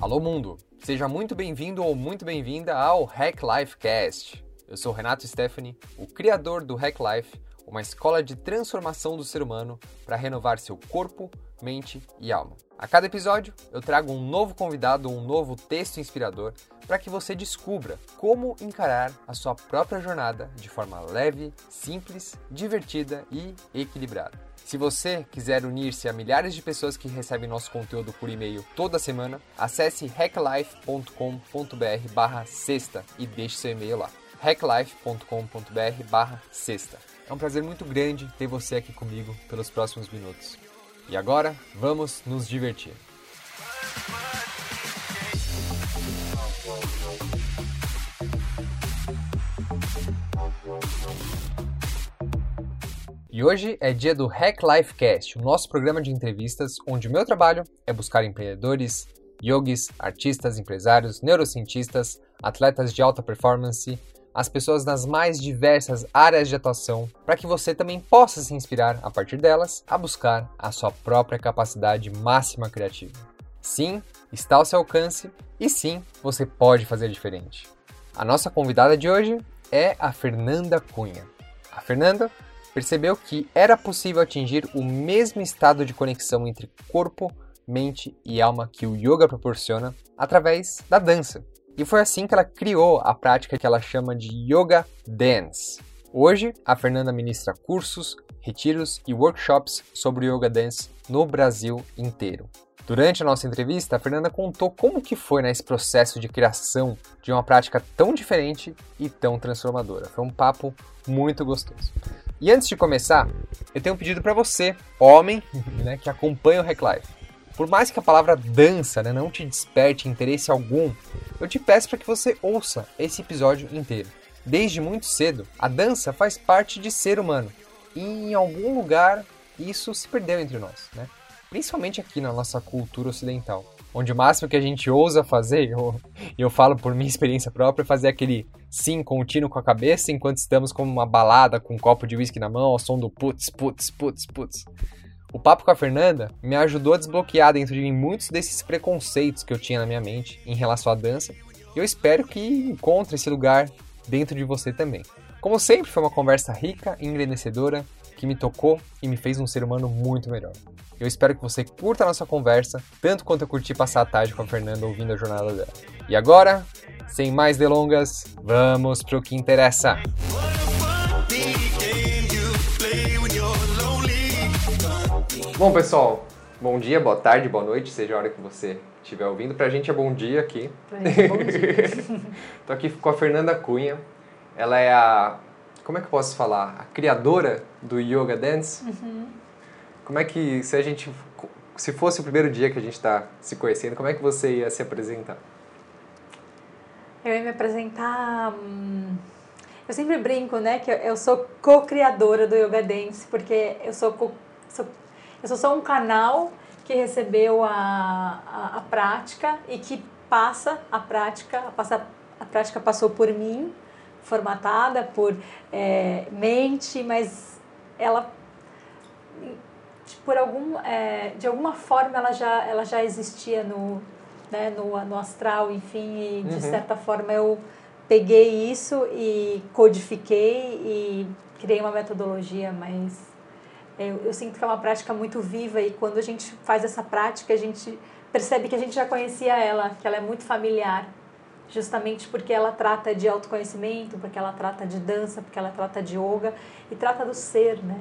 Alô mundo, seja muito bem-vindo ou muito bem-vinda ao Hack Life Cast. Eu sou Renato Stephanie, o criador do Hack Life, uma escola de transformação do ser humano para renovar seu corpo, mente e alma. A cada episódio, eu trago um novo convidado, um novo texto inspirador para que você descubra como encarar a sua própria jornada de forma leve, simples, divertida e equilibrada. Se você quiser unir-se a milhares de pessoas que recebem nosso conteúdo por e-mail toda semana, acesse hacklife.com.br barra sexta e deixe seu e-mail lá. hacklife.com.br barra sexta. É um prazer muito grande ter você aqui comigo pelos próximos minutos. E agora, vamos nos divertir. E hoje é dia do Hack Life Cast, o nosso programa de entrevistas onde o meu trabalho é buscar empreendedores, yogis, artistas, empresários, neurocientistas, atletas de alta performance, as pessoas nas mais diversas áreas de atuação, para que você também possa se inspirar a partir delas a buscar a sua própria capacidade máxima criativa. Sim, está ao seu alcance e sim, você pode fazer diferente. A nossa convidada de hoje é a Fernanda Cunha. A Fernanda percebeu que era possível atingir o mesmo estado de conexão entre corpo, mente e alma que o yoga proporciona através da dança. E foi assim que ela criou a prática que ela chama de Yoga Dance. Hoje, a Fernanda ministra cursos, retiros e workshops sobre Yoga Dance no Brasil inteiro. Durante a nossa entrevista, a Fernanda contou como que foi nesse processo de criação de uma prática tão diferente e tão transformadora. Foi um papo muito gostoso. E antes de começar, eu tenho um pedido para você, homem, né, que acompanha o Hack Life. Por mais que a palavra dança né, não te desperte interesse algum, eu te peço para que você ouça esse episódio inteiro. Desde muito cedo, a dança faz parte de ser humano. E em algum lugar isso se perdeu entre nós, né? Principalmente aqui na nossa cultura ocidental onde o máximo que a gente ousa fazer, e eu, eu falo por minha experiência própria, é fazer aquele sim contínuo com a cabeça enquanto estamos como uma balada com um copo de whisky na mão ao som do putz, putz, putz, putz. O papo com a Fernanda me ajudou a desbloquear dentro de mim muitos desses preconceitos que eu tinha na minha mente em relação à dança, e eu espero que encontre esse lugar dentro de você também. Como sempre, foi uma conversa rica e engrandecedora que me tocou e me fez um ser humano muito melhor. Eu espero que você curta a nossa conversa, tanto quanto eu curti passar a tarde com a Fernanda ouvindo a jornada dela. E agora, sem mais delongas, vamos pro que interessa. Bom, pessoal, bom dia, boa tarde, boa noite, seja a hora que você estiver ouvindo. Pra gente é bom dia aqui. Pra gente é bom dia. Tô aqui com a Fernanda Cunha. Ela é a. Como é que eu posso falar? A criadora do Yoga Dance. Uhum. Como é que, se a gente, se fosse o primeiro dia que a gente está se conhecendo, como é que você ia se apresentar? Eu ia me apresentar. Hum, eu sempre brinco, né, que eu sou co-criadora do Yoga Dance, porque eu sou, co, sou eu sou só um canal que recebeu a, a, a, prática e que passa a prática, a, passa, a prática passou por mim, formatada por é, mente, mas ela por algum, é, de alguma forma ela já, ela já existia no, né, no, no astral, enfim, e de uhum. certa forma eu peguei isso e codifiquei e criei uma metodologia, mas eu, eu sinto que é uma prática muito viva e quando a gente faz essa prática a gente percebe que a gente já conhecia ela, que ela é muito familiar, justamente porque ela trata de autoconhecimento, porque ela trata de dança, porque ela trata de yoga e trata do ser, né?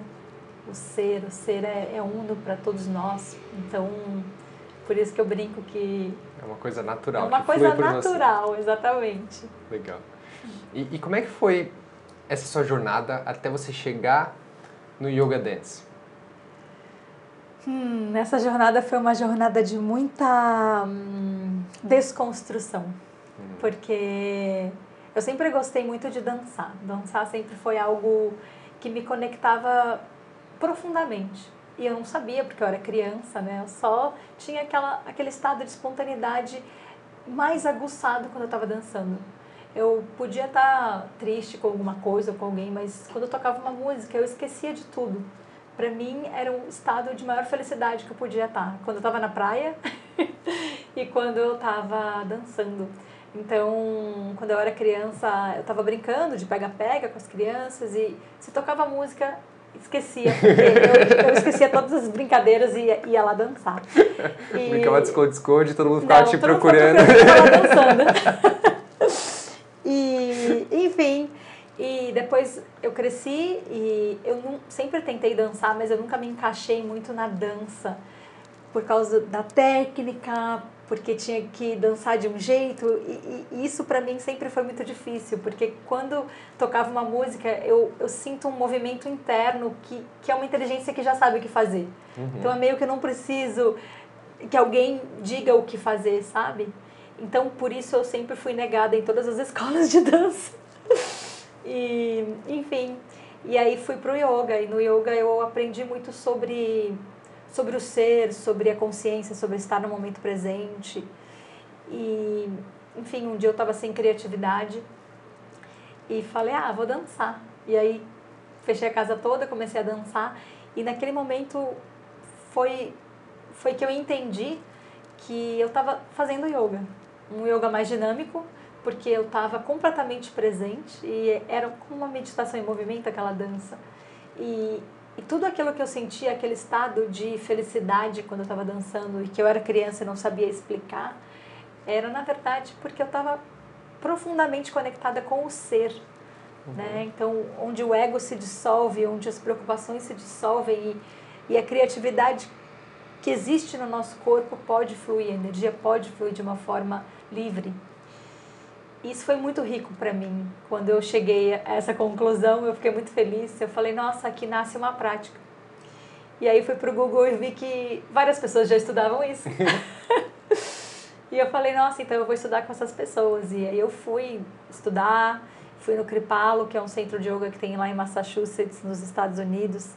O ser, o ser é, é uno para todos nós. Então, por isso que eu brinco que. É uma coisa natural. É uma coisa natural, exatamente. Legal. E, e como é que foi essa sua jornada até você chegar no Yoga Dance? Hum, essa jornada foi uma jornada de muita hum, desconstrução, hum. porque eu sempre gostei muito de dançar. Dançar sempre foi algo que me conectava profundamente. E eu não sabia, porque eu era criança, né? Eu só tinha aquela, aquele estado de espontaneidade mais aguçado quando eu estava dançando. Eu podia estar tá triste com alguma coisa ou com alguém, mas quando eu tocava uma música, eu esquecia de tudo. Para mim, era um estado de maior felicidade que eu podia estar. Tá. Quando eu estava na praia, e quando eu estava dançando. Então, quando eu era criança, eu estava brincando de pega-pega com as crianças e se tocava música, esquecia, porque eu, eu, esquecia todas as brincadeiras e ia, ia lá dançar. E... Brincava de esconde-esconde, todo mundo ficava Não, te procurando. dançando. e, enfim, e depois eu cresci e eu não, sempre tentei dançar, mas eu nunca me encaixei muito na dança por causa da técnica, porque tinha que dançar de um jeito e, e isso para mim sempre foi muito difícil porque quando tocava uma música eu, eu sinto um movimento interno que, que é uma inteligência que já sabe o que fazer. Uhum. então é meio que eu não preciso que alguém diga o que fazer sabe? Então por isso eu sempre fui negada em todas as escolas de dança. E enfim e aí fui pro yoga e no yoga eu aprendi muito sobre sobre o ser, sobre a consciência, sobre estar no momento presente. E, enfim, um dia eu estava sem criatividade e falei, ah, vou dançar. E aí fechei a casa toda, comecei a dançar e naquele momento foi foi que eu entendi que eu estava fazendo yoga, um yoga mais dinâmico, porque eu estava completamente presente e era como uma meditação em movimento aquela dança. E e tudo aquilo que eu sentia, aquele estado de felicidade quando eu estava dançando e que eu era criança e não sabia explicar, era na verdade porque eu estava profundamente conectada com o ser. Uhum. Né? Então, onde o ego se dissolve, onde as preocupações se dissolvem e, e a criatividade que existe no nosso corpo pode fluir, a energia pode fluir de uma forma livre isso foi muito rico para mim. Quando eu cheguei a essa conclusão, eu fiquei muito feliz. Eu falei, nossa, aqui nasce uma prática. E aí fui pro Google e vi que várias pessoas já estudavam isso. e eu falei, nossa, então eu vou estudar com essas pessoas. E aí eu fui estudar, fui no Kripalo, que é um centro de yoga que tem lá em Massachusetts, nos Estados Unidos.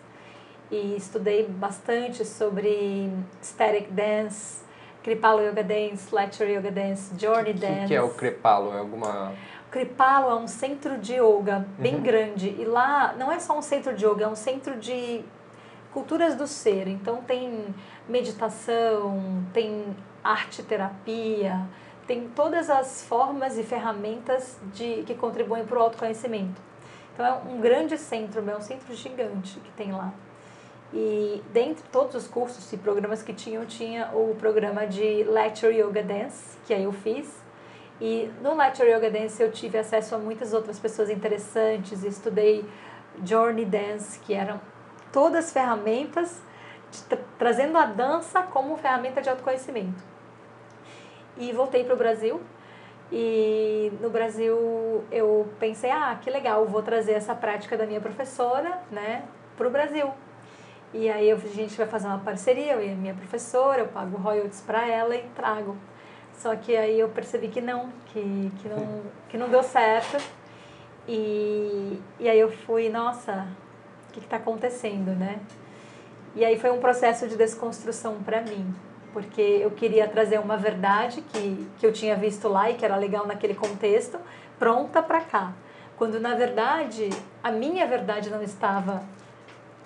E estudei bastante sobre static dance, Kripalo Yoga Dance, Lecture Yoga Dance, Journey Dance. O que, que, é o Kripalo? É alguma... Kripalo é um centro de yoga bem uhum. grande. E lá não é só um centro de yoga, é um centro de culturas do ser. Então tem meditação, tem arte terapia, tem todas as formas e ferramentas de, que contribuem para o autoconhecimento. Então é um grande centro, é um centro gigante que tem lá. E dentre todos os cursos e programas que tinham, tinha o programa de Lecture Yoga Dance, que aí eu fiz. E no Lecture Yoga Dance eu tive acesso a muitas outras pessoas interessantes, estudei Journey Dance, que eram todas ferramentas tra trazendo a dança como ferramenta de autoconhecimento. E voltei para o Brasil. E no Brasil eu pensei, ah, que legal, vou trazer essa prática da minha professora, né, para o Brasil. E aí a gente vai fazer uma parceria, eu e a minha professora, eu pago royalties para ela e trago. Só que aí eu percebi que não, que, que, não, que não deu certo. E, e aí eu fui, nossa, o que está acontecendo, né? E aí foi um processo de desconstrução para mim, porque eu queria trazer uma verdade que, que eu tinha visto lá e que era legal naquele contexto, pronta para cá. Quando na verdade a minha verdade não estava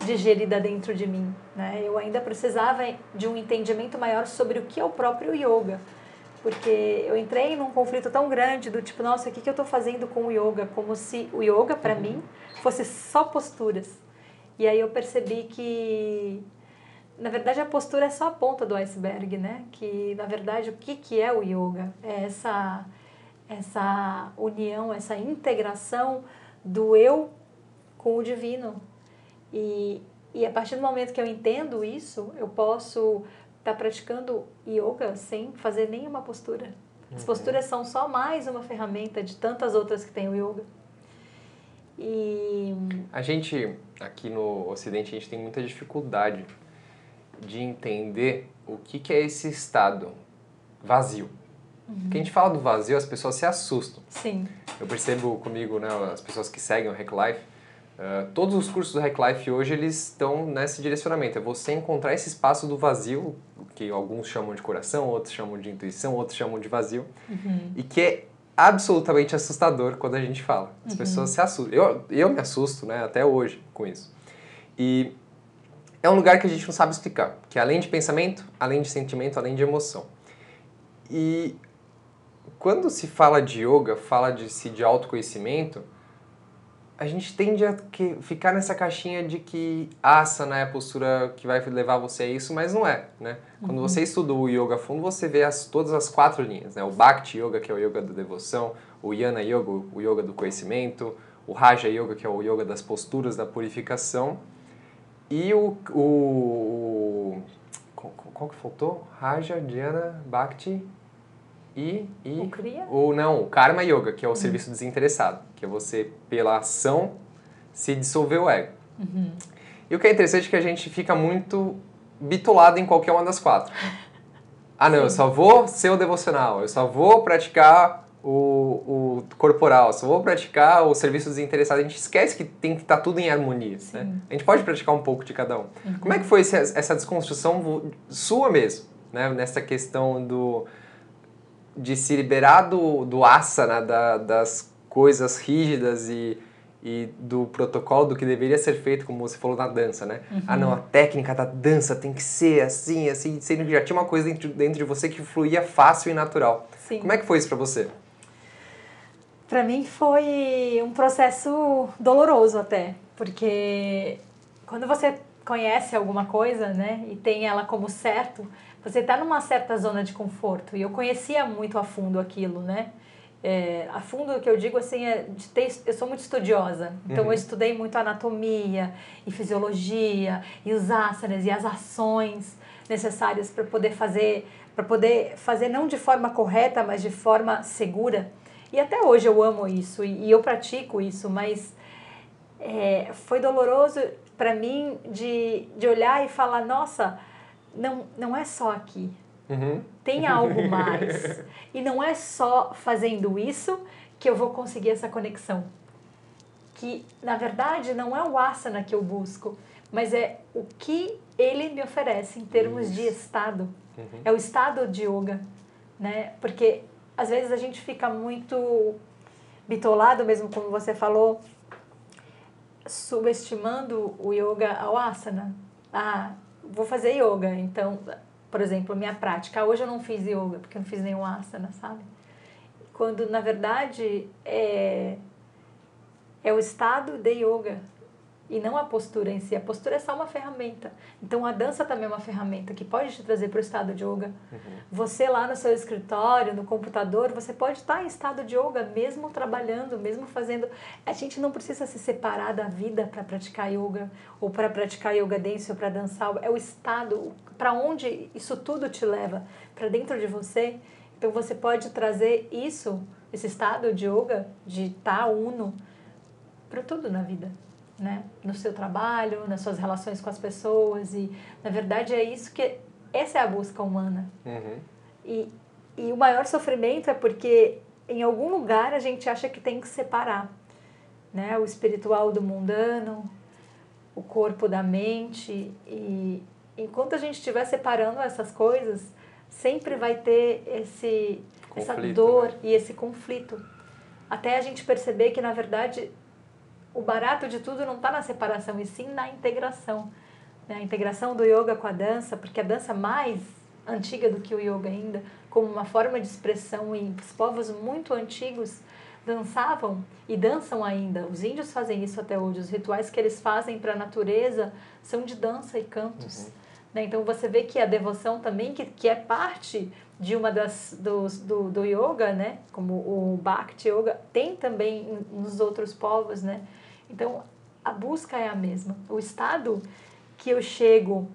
digerida dentro de mim. Né? Eu ainda precisava de um entendimento maior sobre o que é o próprio yoga. Porque eu entrei num conflito tão grande do tipo, nossa, o que, eu estou fazendo com o yoga? Como se o yoga, para uhum. mim, fosse só posturas. E aí eu percebi que, na verdade, a postura é só a ponta do iceberg, né? Que, na verdade, o que, que é o yoga? É essa, essa união, essa integração do eu com o divino, e, e a partir do momento que eu entendo isso, eu posso estar tá praticando yoga sem fazer nenhuma postura. As uhum. posturas são só mais uma ferramenta de tantas outras que tem o yoga. E... A gente, aqui no Ocidente, a gente tem muita dificuldade de entender o que, que é esse estado vazio. Uhum. Porque a gente fala do vazio, as pessoas se assustam. Sim. Eu percebo comigo, né, as pessoas que seguem o Hack Life, Uh, todos os cursos do Hack Life hoje eles estão nesse direcionamento, é você encontrar esse espaço do vazio, que alguns chamam de coração, outros chamam de intuição, outros chamam de vazio, uhum. e que é absolutamente assustador quando a gente fala. As uhum. pessoas se assustam. Eu, eu me assusto, né, até hoje com isso. E é um lugar que a gente não sabe explicar, que é além de pensamento, além de sentimento, além de emoção. E quando se fala de yoga, fala de si de autoconhecimento, a gente tende a que, ficar nessa caixinha de que asana é a postura que vai levar você a isso, mas não é, né? Quando uhum. você estuda o yoga a fundo, você vê as, todas as quatro linhas, né? O Bhakti Yoga, que é o yoga da devoção, o Yana Yoga, o yoga do conhecimento, o Raja Yoga, que é o yoga das posturas da purificação, e o, o, o qual, qual que faltou? Raja, Dhyana, Bhakti e, e o Kriya? O, não, o Karma Yoga, que é o uhum. serviço desinteressado, que é você, pela ação, se dissolver o ego. Uhum. E o que é interessante é que a gente fica muito bitolado em qualquer uma das quatro. Ah, não, Sim. eu só vou ser o devocional, eu só vou praticar o, o corporal, só vou praticar o serviço desinteressado. A gente esquece que tem que estar tá tudo em harmonia. Né? A gente pode praticar um pouco de cada um. Uhum. Como é que foi esse, essa desconstrução sua mesmo, né? nessa questão do de se liberar do, do asana, da, das coisas rígidas e, e do protocolo do que deveria ser feito, como você falou na dança, né? Uhum. Ah, não, a técnica da dança tem que ser assim, assim, sendo que já tinha uma coisa dentro, dentro de você que fluía fácil e natural. Sim. Como é que foi isso para você? Para mim foi um processo doloroso até, porque quando você conhece alguma coisa, né, e tem ela como certo, você está numa certa zona de conforto. E eu conhecia muito a fundo aquilo, né? É, a fundo, o que eu digo assim, é de ter, eu sou muito estudiosa. Então, uhum. eu estudei muito anatomia e fisiologia e os asanas e as ações necessárias para poder fazer, para poder fazer não de forma correta, mas de forma segura. E até hoje eu amo isso e, e eu pratico isso, mas é, foi doloroso para mim de, de olhar e falar, nossa, não, não é só aqui. Uhum. Tem algo mais. e não é só fazendo isso que eu vou conseguir essa conexão. Que, na verdade, não é o asana que eu busco, mas é o que ele me oferece em termos isso. de estado. Uhum. É o estado de yoga, né? Porque às vezes a gente fica muito bitolado, mesmo como você falou, subestimando o yoga ao asana. Ah, vou fazer yoga. Então, por exemplo, minha prática. Hoje eu não fiz yoga porque eu não fiz nenhum asana, sabe? Quando na verdade é, é o estado de yoga e não a postura em si. A postura é só uma ferramenta. Então a dança também é uma ferramenta que pode te trazer para o estado de yoga. Uhum. Você lá no seu escritório, no computador, você pode estar em estado de yoga mesmo trabalhando, mesmo fazendo. A gente não precisa se separar da vida para praticar yoga ou para praticar yoga dance ou para dançar. É o estado para onde isso tudo te leva para dentro de você. Então você pode trazer isso, esse estado de yoga, de estar tá uno, para tudo na vida né? no seu trabalho, nas suas relações com as pessoas. E, na verdade, é isso que. Essa é a busca humana. Uhum. E, e o maior sofrimento é porque, em algum lugar, a gente acha que tem que separar né? o espiritual do mundano, o corpo da mente. E enquanto a gente estiver separando essas coisas, sempre vai ter esse, conflito, essa dor né? e esse conflito. Até a gente perceber que, na verdade, o barato de tudo não está na separação, e sim na integração. Né? A integração do yoga com a dança, porque a dança mais antiga do que o yoga ainda, como uma forma de expressão, e os povos muito antigos dançavam e dançam ainda. Os índios fazem isso até hoje. Os rituais que eles fazem para a natureza são de dança e cantos. Uhum. Né? Então você vê que a devoção também, que, que é parte de uma das dos, do, do yoga, né? como o Bhakti Yoga, tem também nos outros povos, né? Então, a busca é a mesma. O estado que eu chego,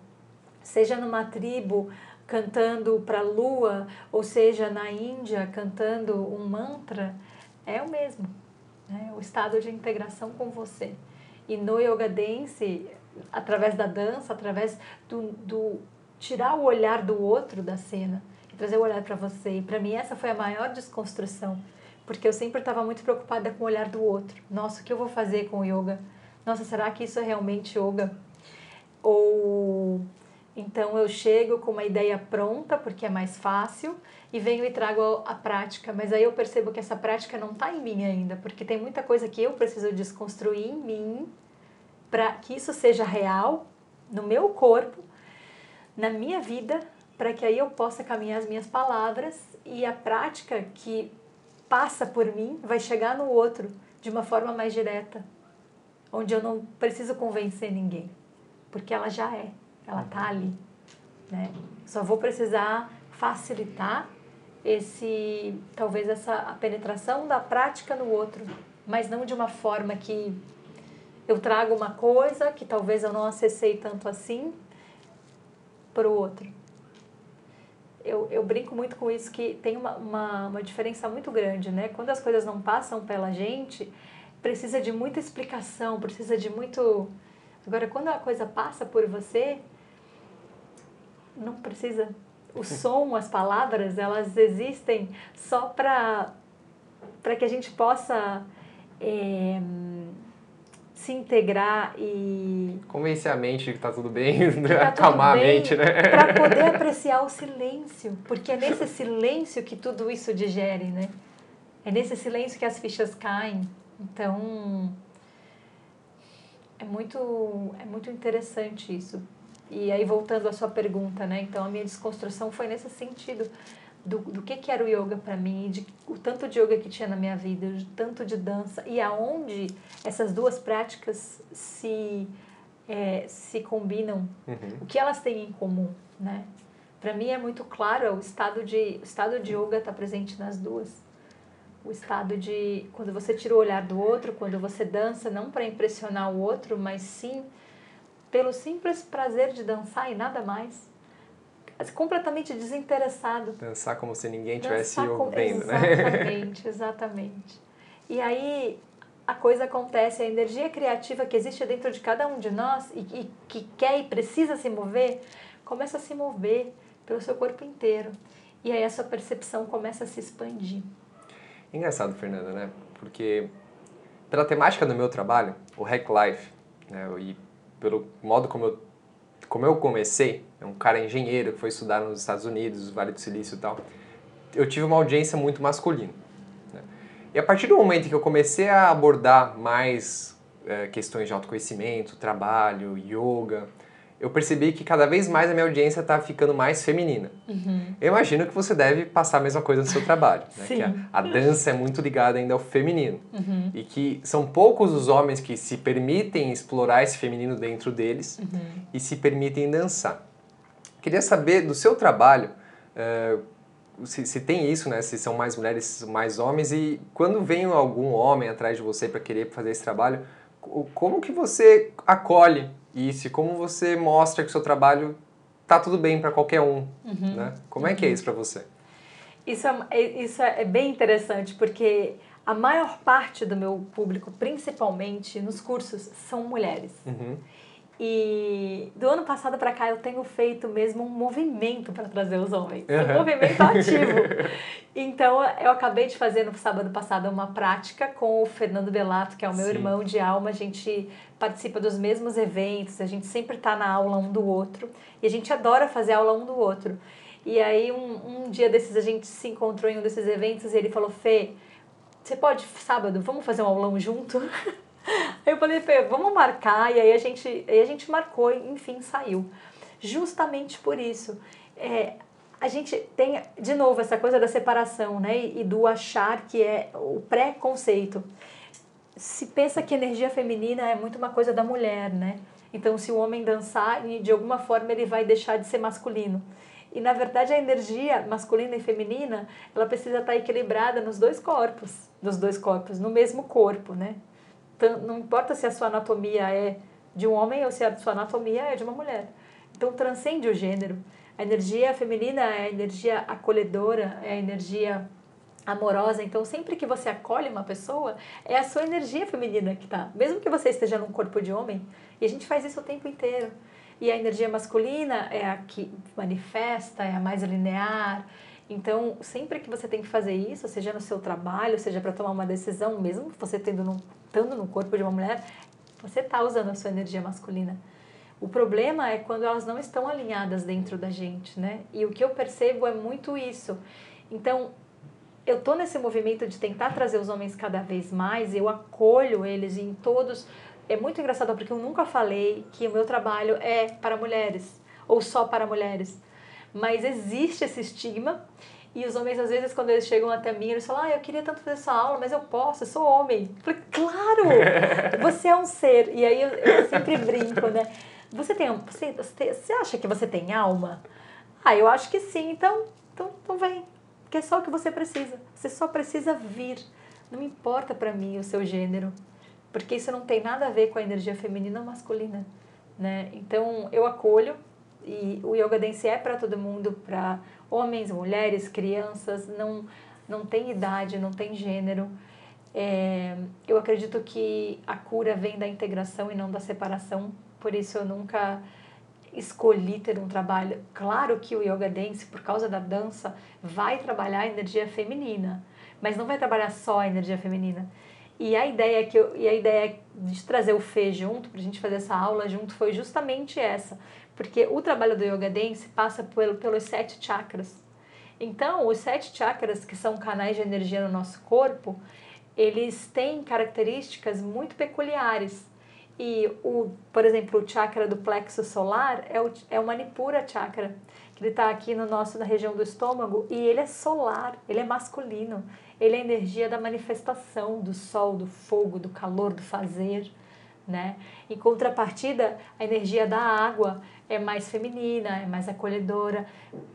seja numa tribo cantando para a lua, ou seja na Índia cantando um mantra, é o mesmo. Né? O estado de integração com você. E no Yoga Dance, através da dança, através do, do tirar o olhar do outro da cena e trazer o olhar para você. E para mim essa foi a maior desconstrução porque eu sempre estava muito preocupada com o olhar do outro. Nossa, o que eu vou fazer com o yoga? Nossa, será que isso é realmente yoga? Ou então eu chego com uma ideia pronta, porque é mais fácil, e venho e trago a prática, mas aí eu percebo que essa prática não está em mim ainda, porque tem muita coisa que eu preciso desconstruir em mim para que isso seja real no meu corpo, na minha vida, para que aí eu possa caminhar as minhas palavras e a prática que passa por mim vai chegar no outro de uma forma mais direta, onde eu não preciso convencer ninguém, porque ela já é, ela está ali, né? Só vou precisar facilitar esse talvez essa a penetração da prática no outro, mas não de uma forma que eu trago uma coisa que talvez eu não acessei tanto assim para o outro. Eu, eu brinco muito com isso que tem uma, uma, uma diferença muito grande, né? Quando as coisas não passam pela gente, precisa de muita explicação, precisa de muito. Agora, quando a coisa passa por você, não precisa. O som, as palavras, elas existem só para que a gente possa é, se integrar e. Convencer a mente de que tá tudo bem, tá acalmar tudo bem, a mente, né? Para poder apreciar o silêncio, porque é nesse silêncio que tudo isso digere, né? É nesse silêncio que as fichas caem. Então. É muito, é muito interessante isso. E aí, voltando à sua pergunta, né? Então, a minha desconstrução foi nesse sentido do, do que, que era o yoga para mim, de o tanto de yoga que tinha na minha vida, o tanto de dança e aonde essas duas práticas se é, se combinam, uhum. o que elas têm em comum, né? Para mim é muito claro, é o estado de o estado de yoga está presente nas duas. O estado de quando você tira o olhar do outro, quando você dança não para impressionar o outro, mas sim pelo simples prazer de dançar e nada mais completamente desinteressado. Dançar como se ninguém estivesse ouvindo, né? Exatamente, exatamente. E aí a coisa acontece, a energia criativa que existe dentro de cada um de nós e, e que quer e precisa se mover, começa a se mover pelo seu corpo inteiro. E aí a sua percepção começa a se expandir. Engraçado, Fernanda, né? Porque pela temática do meu trabalho, o Hack Life, né, e pelo modo como eu como eu comecei, é um cara engenheiro que foi estudar nos Estados Unidos, Vale do Silício e tal, eu tive uma audiência muito masculina. Né? E a partir do momento que eu comecei a abordar mais é, questões de autoconhecimento, trabalho, yoga, eu percebi que cada vez mais a minha audiência está ficando mais feminina. Uhum. Eu imagino que você deve passar a mesma coisa no seu trabalho, né? que a, a, dança é muito ligada ainda ao feminino uhum. e que são poucos os homens que se permitem explorar esse feminino dentro deles uhum. e se permitem dançar. Queria saber do seu trabalho uh, se, se, tem isso, né? Se são mais mulheres, mais homens e quando vem algum homem atrás de você para querer fazer esse trabalho, como que você acolhe e como você mostra que o seu trabalho tá tudo bem para qualquer um, uhum. né? Como é que é uhum. isso para você? Isso é, é, isso é bem interessante, porque a maior parte do meu público, principalmente nos cursos, são mulheres. Uhum. E do ano passado para cá eu tenho feito mesmo um movimento para trazer os homens, uhum. um movimento ativo. Então eu acabei de fazer no sábado passado uma prática com o Fernando Belato, que é o meu Sim. irmão de alma. A gente participa dos mesmos eventos, a gente sempre está na aula um do outro e a gente adora fazer aula um do outro. E aí um, um dia desses a gente se encontrou em um desses eventos e ele falou: Fê, você pode sábado, vamos fazer um aulão junto? Aí eu falei, Fê, vamos marcar, e aí a gente, aí a gente marcou e enfim saiu. Justamente por isso. É, a gente tem, de novo, essa coisa da separação, né? E do achar que é o pré-conceito. Se pensa que energia feminina é muito uma coisa da mulher, né? Então, se o homem dançar, de alguma forma ele vai deixar de ser masculino. E na verdade a energia masculina e feminina, ela precisa estar equilibrada nos dois corpos, nos dois corpos, no mesmo corpo, né? Não importa se a sua anatomia é de um homem ou se a sua anatomia é de uma mulher. Então transcende o gênero. A energia feminina é a energia acolhedora, é a energia amorosa. Então, sempre que você acolhe uma pessoa, é a sua energia feminina que está. Mesmo que você esteja num corpo de homem, e a gente faz isso o tempo inteiro. E a energia masculina é a que manifesta, é a mais linear, então, sempre que você tem que fazer isso, seja no seu trabalho, seja para tomar uma decisão, mesmo você tendo no, estando no corpo de uma mulher, você está usando a sua energia masculina. O problema é quando elas não estão alinhadas dentro da gente, né? E o que eu percebo é muito isso. Então, eu tô nesse movimento de tentar trazer os homens cada vez mais, eu acolho eles em todos. É muito engraçado porque eu nunca falei que o meu trabalho é para mulheres ou só para mulheres Mas existe esse estigma e os homens, às vezes, quando eles chegam até mim, eles falam, ah, eu queria tanto fazer essa aula, mas eu posso, eu sou homem. Eu falei, claro! Você é um ser. E aí eu, eu sempre brinco, né? Você tem, você, você, acha que você tem alma? Ah, eu acho que sim, então, então, então vem. Porque é só o que você precisa. Você só precisa vir. Não importa para mim o seu gênero, porque isso não tem nada a ver com a energia feminina ou masculina, né? Então, eu acolho e o yoga dance é para todo mundo, para homens, mulheres, crianças, não, não tem idade, não tem gênero. É, eu acredito que a cura vem da integração e não da separação, por isso eu nunca escolhi ter um trabalho. Claro que o yoga dance, por causa da dança, vai trabalhar a energia feminina, mas não vai trabalhar só a energia feminina. E a ideia que eu, e a ideia de trazer o Fê junto, para a gente fazer essa aula junto, foi justamente essa. Porque o trabalho do Yoga Dance passa pelo, pelos sete chakras. Então, os sete chakras, que são canais de energia no nosso corpo, eles têm características muito peculiares. E, o, por exemplo, o chakra do plexo solar é o, é o Manipura chakra, que ele está aqui no nosso, na região do estômago, e ele é solar, ele é masculino. Ele é a energia da manifestação, do sol, do fogo, do calor, do fazer. Né? Em contrapartida, a energia da água é mais feminina, é mais acolhedora.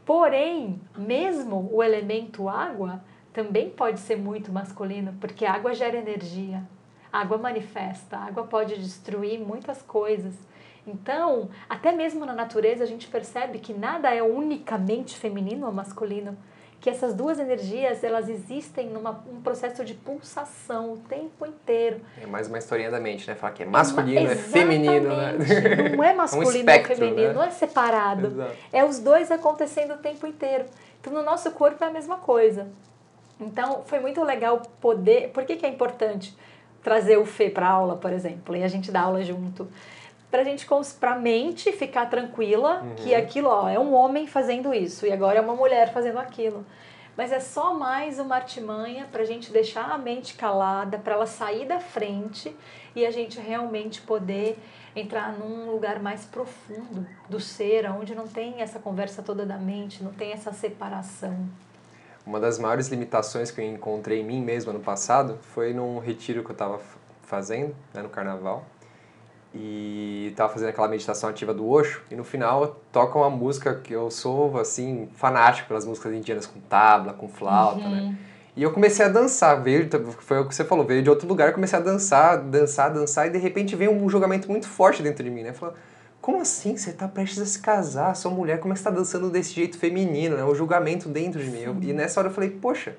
Porém, mesmo o elemento água também pode ser muito masculino, porque a água gera energia, a água manifesta, a água pode destruir muitas coisas. Então, até mesmo na natureza, a gente percebe que nada é unicamente feminino ou masculino que essas duas energias elas existem num um processo de pulsação o tempo inteiro. É mais uma historinha da mente, né? Falar que é masculino, é, é feminino, né? Não é masculino é um espectro, ou feminino, né? não é separado. Exato. É os dois acontecendo o tempo inteiro. Então no nosso corpo é a mesma coisa. Então foi muito legal poder. Por que, que é importante trazer o Fê para aula, por exemplo, e a gente dá aula junto? Pra gente, pra mente ficar tranquila uhum. que aquilo, ó, é um homem fazendo isso e agora é uma mulher fazendo aquilo. Mas é só mais uma artimanha pra gente deixar a mente calada, para ela sair da frente e a gente realmente poder entrar num lugar mais profundo do ser, onde não tem essa conversa toda da mente, não tem essa separação. Uma das maiores limitações que eu encontrei em mim mesmo ano passado foi num retiro que eu estava fazendo, né, no carnaval e tava fazendo aquela meditação ativa do Osho e no final toca uma música que eu sou assim fanático pelas músicas indianas com tabla, com flauta, né? uhum. né? E eu comecei a dançar, veio, foi o que você falou, veio de outro lugar, eu comecei a dançar, dançar, dançar e de repente veio um julgamento muito forte dentro de mim, né? Falou, como assim? Você tá prestes a se casar, sua mulher, como é que você tá dançando desse jeito feminino, né? O julgamento dentro de mim. Eu, e nessa hora eu falei, poxa,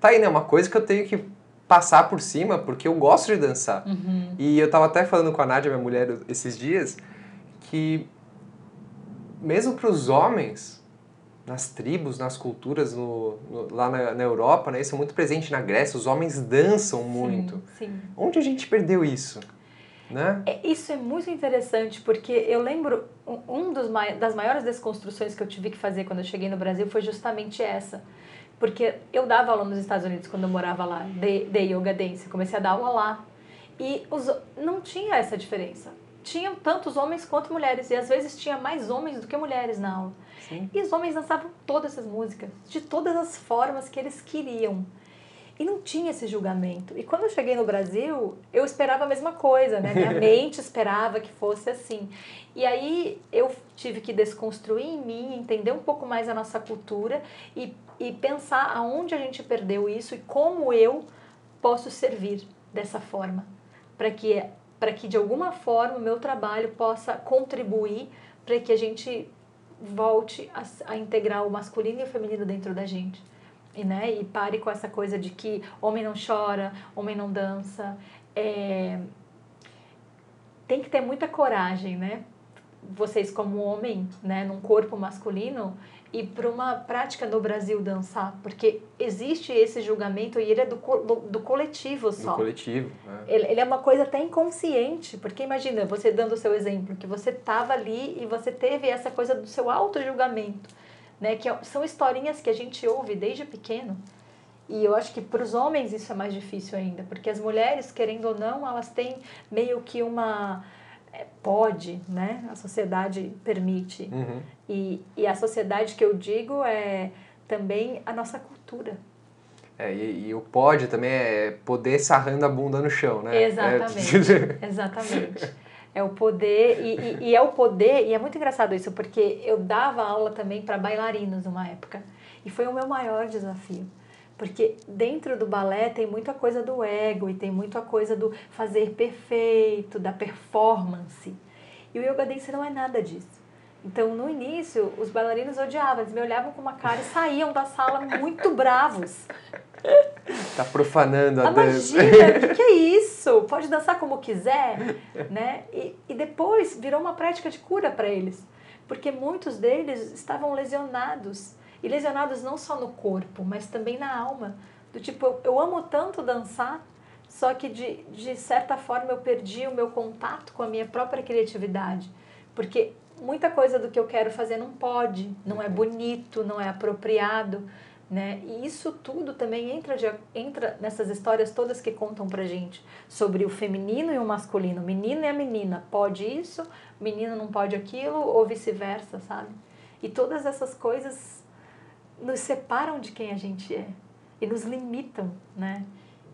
tá aí, né? Uma coisa que eu tenho que passar por cima, porque eu gosto de dançar. Uhum. E eu tava até falando com a Nádia, minha mulher, esses dias, que mesmo para os homens, nas tribos, nas culturas no, no, lá na, na, Europa, né, isso é muito presente na Grécia, os homens dançam muito. Sim. Onde a gente perdeu isso? Né? É, isso é muito interessante, porque eu lembro, um dos, das maiores desconstruções que eu tive que fazer quando eu cheguei no Brasil foi justamente essa porque eu dava aula nos Estados Unidos quando eu morava lá, de, de yoga dance. Comecei a dar aula lá. E os, não tinha essa diferença. Tinham tantos homens quanto mulheres. E às vezes tinha mais homens do que mulheres na aula. Sim. E os homens dançavam todas essas músicas, de todas as formas que eles queriam. E não tinha esse julgamento. E quando eu cheguei no Brasil, eu esperava a mesma coisa, né? Minha mente esperava que fosse assim. E aí eu tive que desconstruir em mim, entender um pouco mais a nossa cultura e, e pensar aonde a gente perdeu isso e como eu posso servir dessa forma. Para que, para que de alguma forma o meu trabalho possa contribuir para que a gente volte a, a integrar o masculino e o feminino dentro da gente. E, né, e pare com essa coisa de que homem não chora, homem não dança. É... Tem que ter muita coragem, né? Vocês como homem, né, num corpo masculino, e para uma prática no Brasil dançar, porque existe esse julgamento e ele é do, do, do coletivo só. Do coletivo. É. Ele, ele, é uma coisa até inconsciente, porque imagina, você dando o seu exemplo, que você estava ali e você teve essa coisa do seu auto-julgamento né? Que é são historinhas que a gente ouve desde pequeno. E eu acho que para os homens isso é mais difícil ainda, porque as mulheres, querendo ou não, elas têm meio que uma. É, pode, né? A sociedade permite. Uhum. E, e a sociedade que eu digo é também a nossa cultura. É, e, e, o pode também é poder sarrando a bunda no chão, né? Exatamente. É... Exatamente. É o poder, e, e, e, é o poder, e é muito engraçado isso, porque eu dava aula também para bailarinos numa época. E foi o meu maior desafio. Porque dentro do balé tem muita coisa do ego e tem muita coisa do fazer perfeito, da performance. E o yoga dance não é nada disso. Então, no início, os bailarinos odiavam, eles me olhavam com uma cara e saíam da sala muito bravos. Tá profanando a, a dança. Imagina, o que, que, é isso? Pode dançar como quiser, né? E, e depois virou uma prática de cura para eles, porque muitos deles estavam lesionados e lesionados não só no corpo, mas também na alma. Do tipo, eu, eu amo tanto dançar, só que de, de certa forma eu perdi o meu contato com a minha própria criatividade, porque muita coisa do que eu quero fazer não pode, não é bonito, não é apropriado né? E isso tudo também entra, de, entra nessas histórias todas que contam pra gente sobre o feminino e o masculino. Menino e a menina pode isso, menino não pode aquilo, ou vice-versa, sabe? E todas essas coisas nos separam de quem a gente é e nos limitam, né?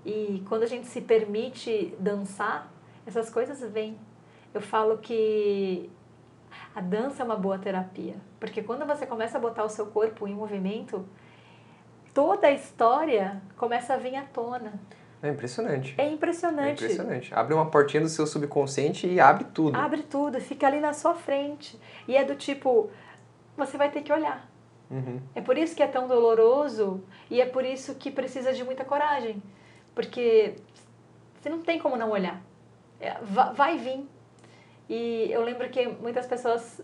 E quando a gente se permite dançar, essas coisas vêm. Eu falo que a dança é uma boa terapia, porque quando você começa a botar o seu corpo em movimento, toda a história começa a vir à tona. É impressionante. É impressionante. É impressionante. Abre uma portinha do seu subconsciente e abre tudo. Abre tudo, fica ali na sua frente. E é do tipo, você vai ter que olhar. Uhum. É por isso que é tão doloroso e é por isso que precisa de muita coragem. Porque você não tem como não olhar. É, vai vir. E eu lembro que muitas pessoas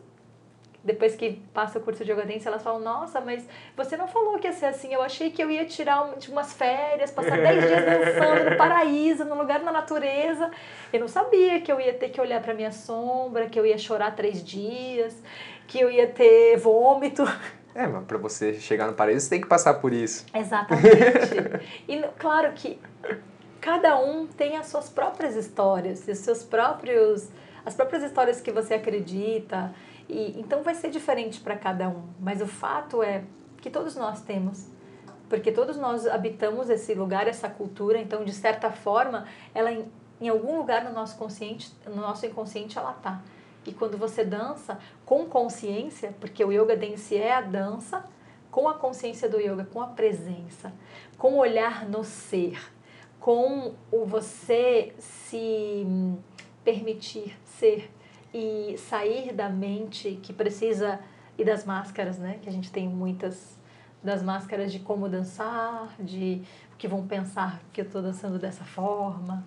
depois que passa o curso de yoga dance, elas falam, nossa, mas você não falou que ia ser assim, eu achei que eu ia tirar um, tipo, umas férias, passar 10 dias dançando no paraíso, no lugar da natureza. Eu não sabia que eu ia ter que olhar para minha sombra, que eu ia chorar três dias, que eu ia ter vômito. É, mas para você chegar no paraíso, você tem que passar por isso. Exatamente. e claro que cada um tem as suas próprias histórias, os seus próprios as próprias histórias que você acredita, e, então vai ser diferente para cada um, mas o fato é que todos nós temos, porque todos nós habitamos esse lugar, essa cultura, então de certa forma, ela em, em algum lugar no nosso consciente, no nosso inconsciente ela tá. E quando você dança com consciência, porque o yoga dance é a dança, com a consciência do yoga, com a presença, com o olhar no ser, com o você se permitir ser e sair da mente que precisa e das máscaras, né? Que a gente tem muitas das máscaras de como dançar, de que vão pensar que eu estou dançando dessa forma.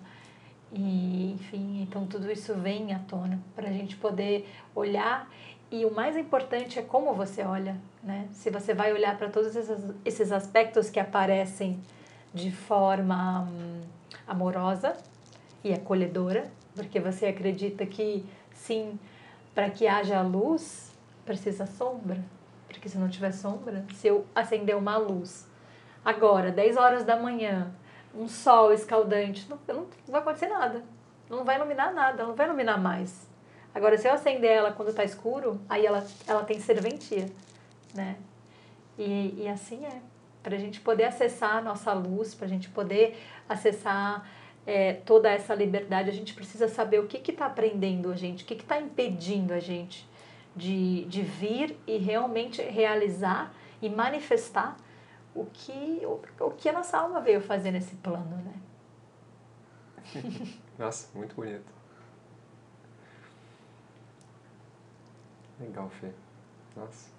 E, enfim, então tudo isso vem à tona para a gente poder olhar. E o mais importante é como você olha, né? Se você vai olhar para todos esses, esses aspectos que aparecem de forma hum, amorosa e acolhedora, porque você acredita que Sim, para que haja luz, precisa sombra. Porque se não tiver sombra, se eu acender uma luz agora, 10 horas da manhã, um sol escaldante, não, não vai acontecer nada. Não vai iluminar nada, não vai iluminar mais. Agora, se eu acender ela quando está escuro, aí ela, ela tem serventia, né? E, e assim é. Para a gente poder acessar a nossa luz, para a gente poder acessar é, toda essa liberdade, a gente precisa saber o que está prendendo a gente, o que está impedindo a gente de, de vir e realmente realizar e manifestar o que, o, o que a nossa alma veio fazer nesse plano, né? Nossa, muito bonito. Legal, Fê. Nossa.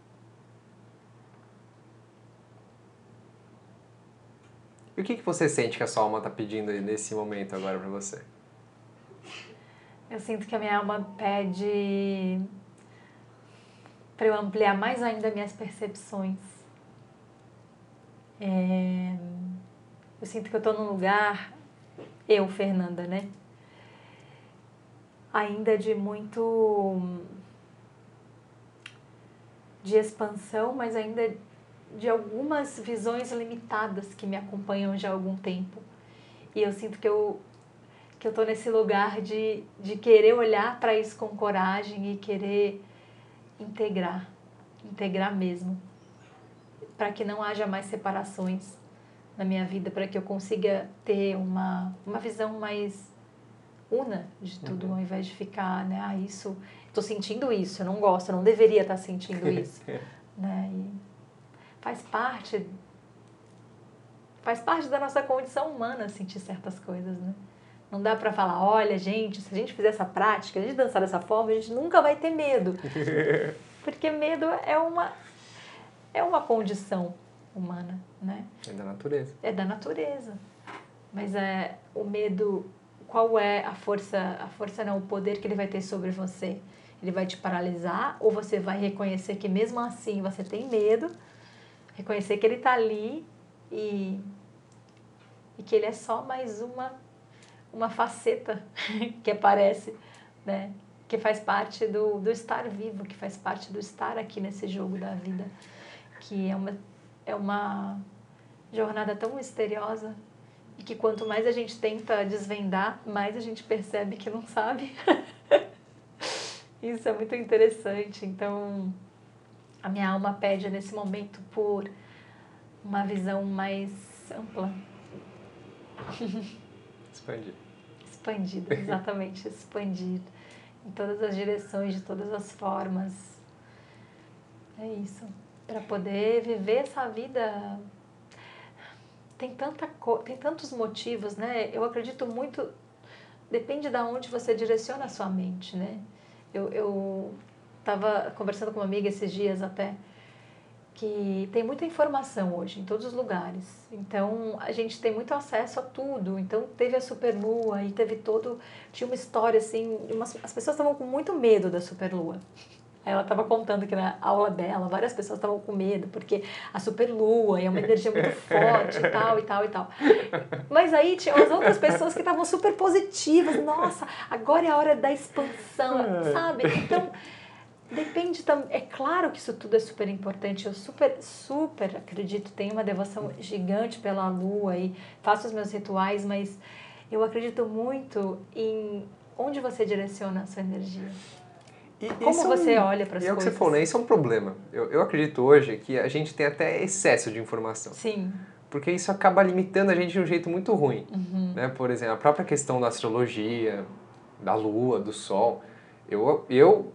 E o que, que você sente que a sua alma está pedindo nesse momento agora para você? Eu sinto que a minha alma pede para eu ampliar mais ainda minhas percepções. É... Eu sinto que eu estou num lugar, eu, Fernanda, né? Ainda de muito. de expansão, mas ainda de algumas visões limitadas que me acompanham já há algum tempo. E eu sinto que eu que eu tô nesse lugar de, de querer olhar para isso com coragem e querer integrar, integrar mesmo, para que não haja mais separações na minha vida, para que eu consiga ter uma, uma visão mais una de tudo, uhum. ao invés de ficar, né, ah, isso, estou sentindo isso, eu não gosto, eu não deveria estar tá sentindo isso, né, e faz parte, faz parte da nossa condição humana sentir certas coisas, né. Não dá para falar, olha, gente, se a gente fizer essa prática, a gente dançar dessa forma, a gente nunca vai ter medo. Porque medo é uma, é uma condição humana, né? É da natureza. É da natureza. Mas é o medo, qual é a força, a força não, o poder que ele vai ter sobre você? Ele vai te paralisar ou você vai reconhecer que mesmo assim você tem medo, reconhecer que ele está ali e, e que ele é só mais uma uma faceta que aparece, né? Que faz parte do, do estar vivo, que faz parte do estar aqui nesse jogo da vida, que é uma, é uma jornada tão misteriosa e que quanto mais a gente tenta desvendar, mais a gente percebe que não sabe. Isso é muito interessante. Então, a minha alma pede nesse momento por uma visão mais ampla. Expandir. Expandido, exatamente, expandir em todas as direções, de todas as formas. É isso. Para poder viver essa vida tem tanta tem tantos motivos, né? Eu acredito muito depende de onde você direciona a sua mente, né? Eu eu estava conversando com uma amiga esses dias até que tem muita informação hoje em todos os lugares. Então a gente tem muito acesso a tudo. Então teve a superlua e teve todo tinha uma história assim, umas, as pessoas estavam com muito medo da superlua. Ela estava contando que na aula dela várias pessoas estavam com medo porque a superlua é uma energia muito forte e tal e tal e tal. Mas aí tinha as outras pessoas que estavam super positivas. Nossa, agora é a hora da expansão, é. sabe? Então Depende também. É claro que isso tudo é super importante. Eu super, super acredito, tenho uma devoção gigante pela lua e faço os meus rituais, mas eu acredito muito em onde você direciona a sua energia. E, Como você é um, olha para as coisas. É o que você falou, né? Isso é um problema. Eu, eu acredito hoje que a gente tem até excesso de informação. Sim. Porque isso acaba limitando a gente de um jeito muito ruim. Uhum. Né? Por exemplo, a própria questão da astrologia, da lua, do sol. Eu, eu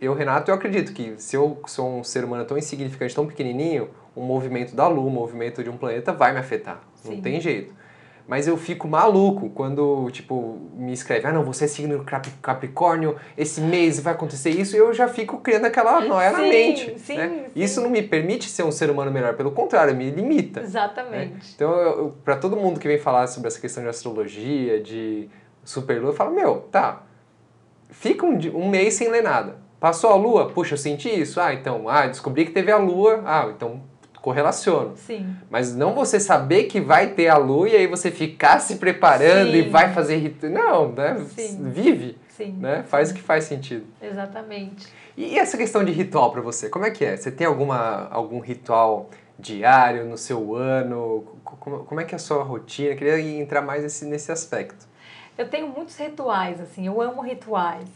eu, Renato, eu acredito que se eu sou um ser humano tão insignificante, tão pequenininho, um movimento da Lua, um movimento de um planeta vai me afetar. Sim. Não tem jeito. Mas eu fico maluco quando, tipo, me escreve, ah, não, você é signo Capricórnio, esse mês vai acontecer isso, e eu já fico criando aquela noia na mente. Sim, né? sim. Isso não me permite ser um ser humano melhor, pelo contrário, me limita. Exatamente. Né? Então, para todo mundo que vem falar sobre essa questão de astrologia, de superlua, eu falo, meu, tá, fica um, um mês sem ler nada Passou a lua? Puxa, eu senti isso. Ah, então, ah, descobri que teve a lua. Ah, então correlaciono. Sim. Mas não você saber que vai ter a lua e aí você ficar se preparando Sim. e vai fazer ritual. Não, né? Sim. Vive. Sim. Né? Faz o que faz sentido. Exatamente. E essa questão de ritual para você, como é que é? Você tem alguma, algum ritual diário no seu ano? Como, como é que é a sua rotina? Eu queria entrar mais nesse, nesse aspecto. Eu tenho muitos rituais, assim, eu amo rituais.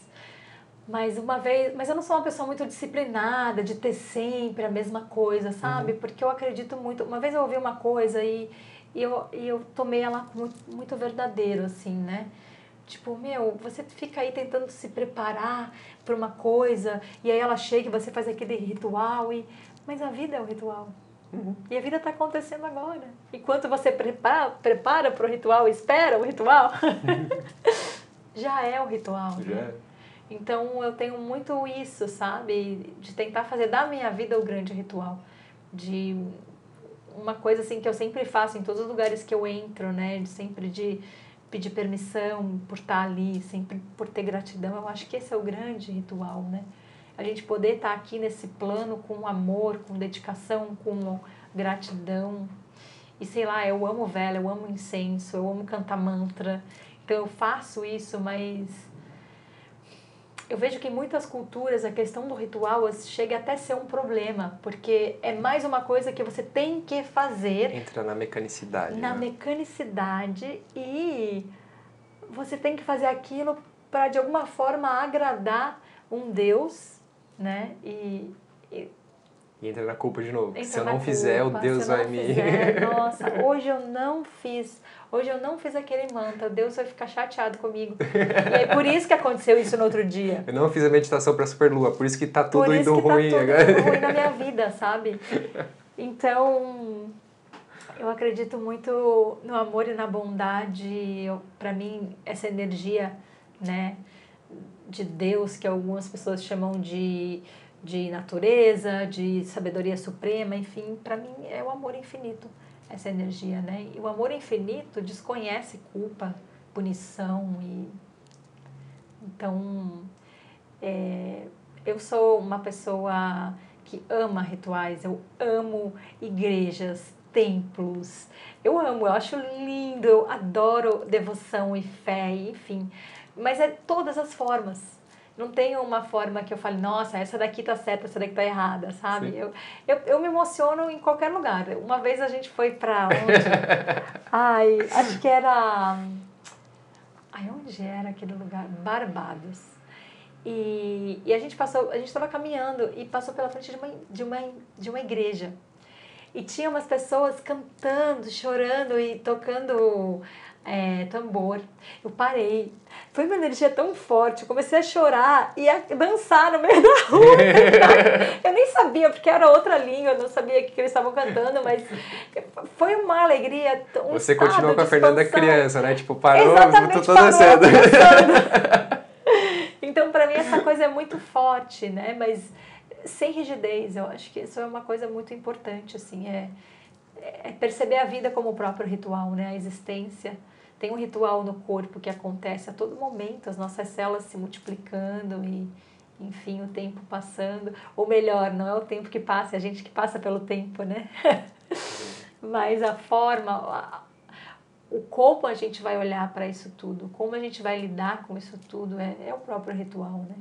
Mas uma vez, mas eu não sou uma pessoa muito disciplinada de ter sempre a mesma coisa, sabe? Uhum. Porque eu acredito muito. Uma vez eu ouvi uma coisa e, e, eu, e eu tomei ela muito, muito verdadeiro, assim, né? Tipo, meu, você fica aí tentando se preparar para uma coisa e aí ela chega e você faz aquele ritual e mas a vida é o ritual. Uhum. E a vida está acontecendo agora. Enquanto você prepara prepara para o ritual, espera o ritual, já é o ritual. Já né? é. Então eu tenho muito isso, sabe? De tentar fazer da minha vida o grande ritual. De uma coisa assim que eu sempre faço em todos os lugares que eu entro, né? De sempre de pedir permissão por estar ali, sempre por ter gratidão. Eu acho que esse é o grande ritual, né? A gente poder estar aqui nesse plano com amor, com dedicação, com gratidão. E sei lá, eu amo vela, eu amo incenso, eu amo cantar mantra. Então eu faço isso, mas eu vejo que em muitas culturas a questão do ritual chega até a ser um problema, porque é mais uma coisa que você tem que fazer. Entra na mecanicidade. Na né? mecanicidade e você tem que fazer aquilo para de alguma forma agradar um Deus, né? E, e, e entra na culpa de novo. Se eu não culpa, fizer, o Deus vai me. Fizer, nossa, hoje eu não fiz. Hoje eu não fiz aquele mantra, Deus vai ficar chateado comigo. e é por isso que aconteceu isso no outro dia. Eu não fiz a meditação para superlua, por isso que tá tudo indo tá ruim tá tudo agora. Indo ruim na minha vida, sabe? Então, eu acredito muito no amor e na bondade. Para mim, essa energia, né, de Deus que algumas pessoas chamam de de natureza, de sabedoria suprema, enfim, para mim é o amor infinito, essa energia, né? E o amor infinito desconhece culpa, punição e então é, eu sou uma pessoa que ama rituais, eu amo igrejas, templos, eu amo, eu acho lindo, eu adoro devoção e fé, enfim, mas é todas as formas não tem uma forma que eu fale, nossa, essa daqui tá certa, essa daqui tá errada, sabe? Eu, eu, eu me emociono em qualquer lugar. Uma vez a gente foi pra onde? Ai, acho que era. Ai, onde era aquele lugar? Barbados. E, e a gente passou, a gente estava caminhando e passou pela frente de uma, de, uma, de uma igreja. E tinha umas pessoas cantando, chorando e tocando é, tambor. Eu parei. Foi uma energia tão forte, eu comecei a chorar e a dançar no meio da rua. eu nem sabia, porque era outra língua, eu não sabia o que, eles estavam cantando, mas foi uma alegria. Um Você continuou com a Fernanda criança, né? Tipo, parou, Exatamente, tô toda cedo. então, para mim, essa coisa é muito forte, né? Mas sem rigidez, eu acho que isso é uma coisa muito importante, assim, é, é perceber a vida como o próprio ritual, né? A existência tem um ritual no corpo que acontece a todo momento, as nossas células se multiplicando e, enfim, o tempo passando. Ou melhor, não é o tempo que passa, é a gente que passa pelo tempo, né? Mas a forma, o como a gente vai olhar para isso tudo, como a gente vai lidar com isso tudo, é, é o próprio ritual, né?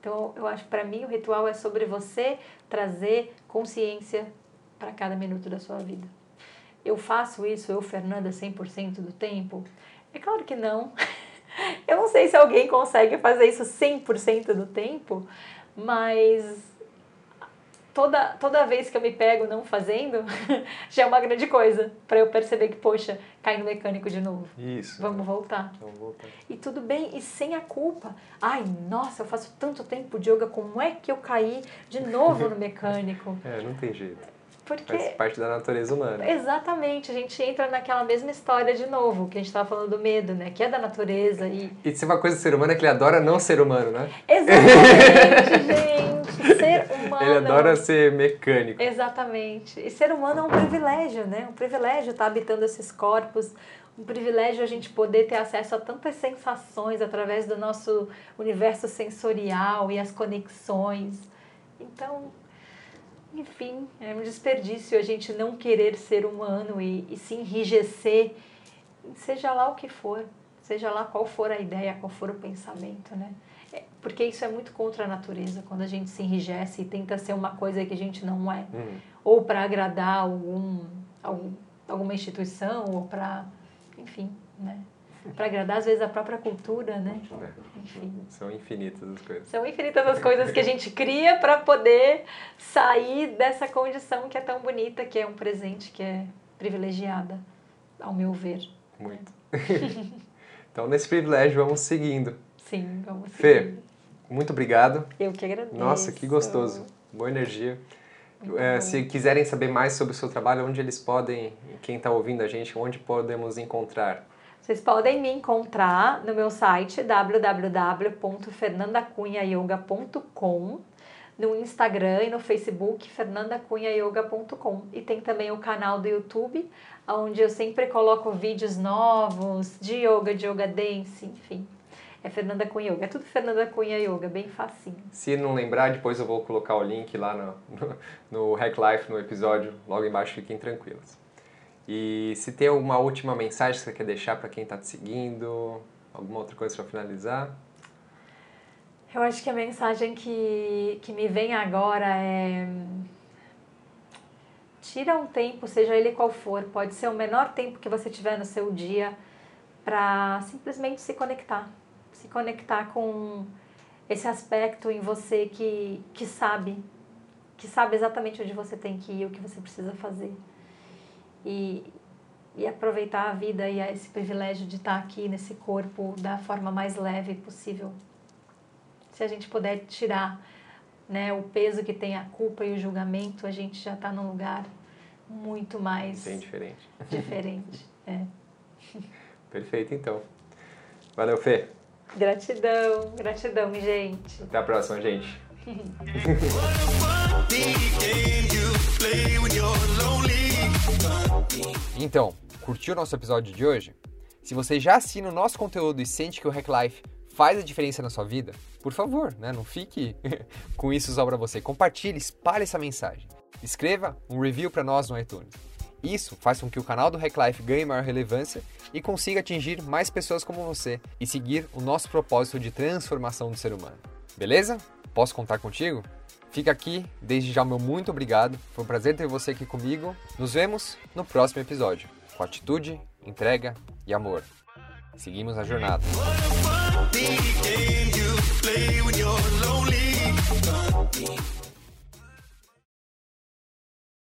Então, eu acho para mim o ritual é sobre você trazer consciência para cada minuto da sua vida. Eu faço isso, eu, Fernanda, 100% do tempo? É claro que não. Eu não sei se alguém consegue fazer isso 100% do tempo, mas toda, toda vez que eu me pego não fazendo, já é uma grande coisa para eu perceber que, poxa, cai no mecânico de novo. Isso. Vamos voltar. Vamos voltar. E tudo bem, e sem a culpa. Ai, nossa, eu faço tanto tempo de yoga, como é que eu caí de novo no mecânico? é, não tem jeito. Porque... Faz parte da natureza humana. Exatamente, a gente entra naquela mesma história de novo, que a gente estava falando do medo, né? Que é da natureza e... E se uma coisa do ser humano é que ele adora não ser humano, né? Exatamente, gente! Ser humano... Ele adora ser mecânico. Exatamente. E ser humano é um privilégio, né? Um privilégio estar habitando esses corpos, um privilégio a gente poder ter acesso a tantas sensações através do nosso universo sensorial e as conexões. Então, enfim, é um desperdício a gente não querer ser humano e, e se enrijecer, seja lá o que for, seja lá qual for a ideia, qual for o pensamento, né? É, porque isso é muito contra a natureza, quando a gente se enrijece e tenta ser uma coisa que a gente não é. Uhum. Ou para agradar algum, algum, alguma instituição, ou para. Enfim, né? Para agradar às vezes a própria cultura, né? Enfim. São infinitas as coisas. São infinitas as coisas que a gente cria para poder sair dessa condição que é tão bonita, que é um presente que é privilegiada, ao meu ver. Muito. então, nesse privilégio, vamos seguindo. Sim, vamos seguindo. Fê, muito obrigado. Eu que agradeço. Nossa, que gostoso. Boa energia. É, se quiserem saber mais sobre o seu trabalho, onde eles podem, quem está ouvindo a gente, onde podemos encontrar? Vocês podem me encontrar no meu site www.fernandacunhayoga.com, no Instagram e no Facebook fernandacunhayoga.com e tem também o canal do YouTube, onde eu sempre coloco vídeos novos de yoga, de yoga dance, enfim. É Fernanda Cunha Yoga, é tudo Fernanda Cunha Yoga, bem facinho. Se não lembrar, depois eu vou colocar o link lá no, no, no Hack Life, no episódio, logo embaixo, fiquem tranquilos. E se tem alguma última mensagem que você quer deixar para quem está te seguindo, alguma outra coisa para finalizar? Eu acho que a mensagem que, que me vem agora é. Tira um tempo, seja ele qual for, pode ser o menor tempo que você tiver no seu dia, para simplesmente se conectar, se conectar com esse aspecto em você que, que sabe, que sabe exatamente onde você tem que ir, o que você precisa fazer. E, e aproveitar a vida e esse privilégio de estar aqui nesse corpo da forma mais leve possível. Se a gente puder tirar né, o peso que tem a culpa e o julgamento, a gente já está num lugar muito mais bem diferente. Diferente, é. Perfeito, então. Valeu, Fê. Gratidão, gratidão, gente. Até a próxima, gente. então, curtiu o nosso episódio de hoje? Se você já assina o nosso conteúdo e sente que o Hack Life faz a diferença na sua vida, por favor, né, não fique com isso só para você. Compartilhe, espalhe essa mensagem. Escreva um review para nós no iTunes. Isso faz com que o canal do Hack Life ganhe maior relevância e consiga atingir mais pessoas como você e seguir o nosso propósito de transformação do ser humano. Beleza? Posso contar contigo? Fica aqui, desde já meu muito obrigado. Foi um prazer ter você aqui comigo. Nos vemos no próximo episódio. Com atitude, entrega e amor. Seguimos a jornada.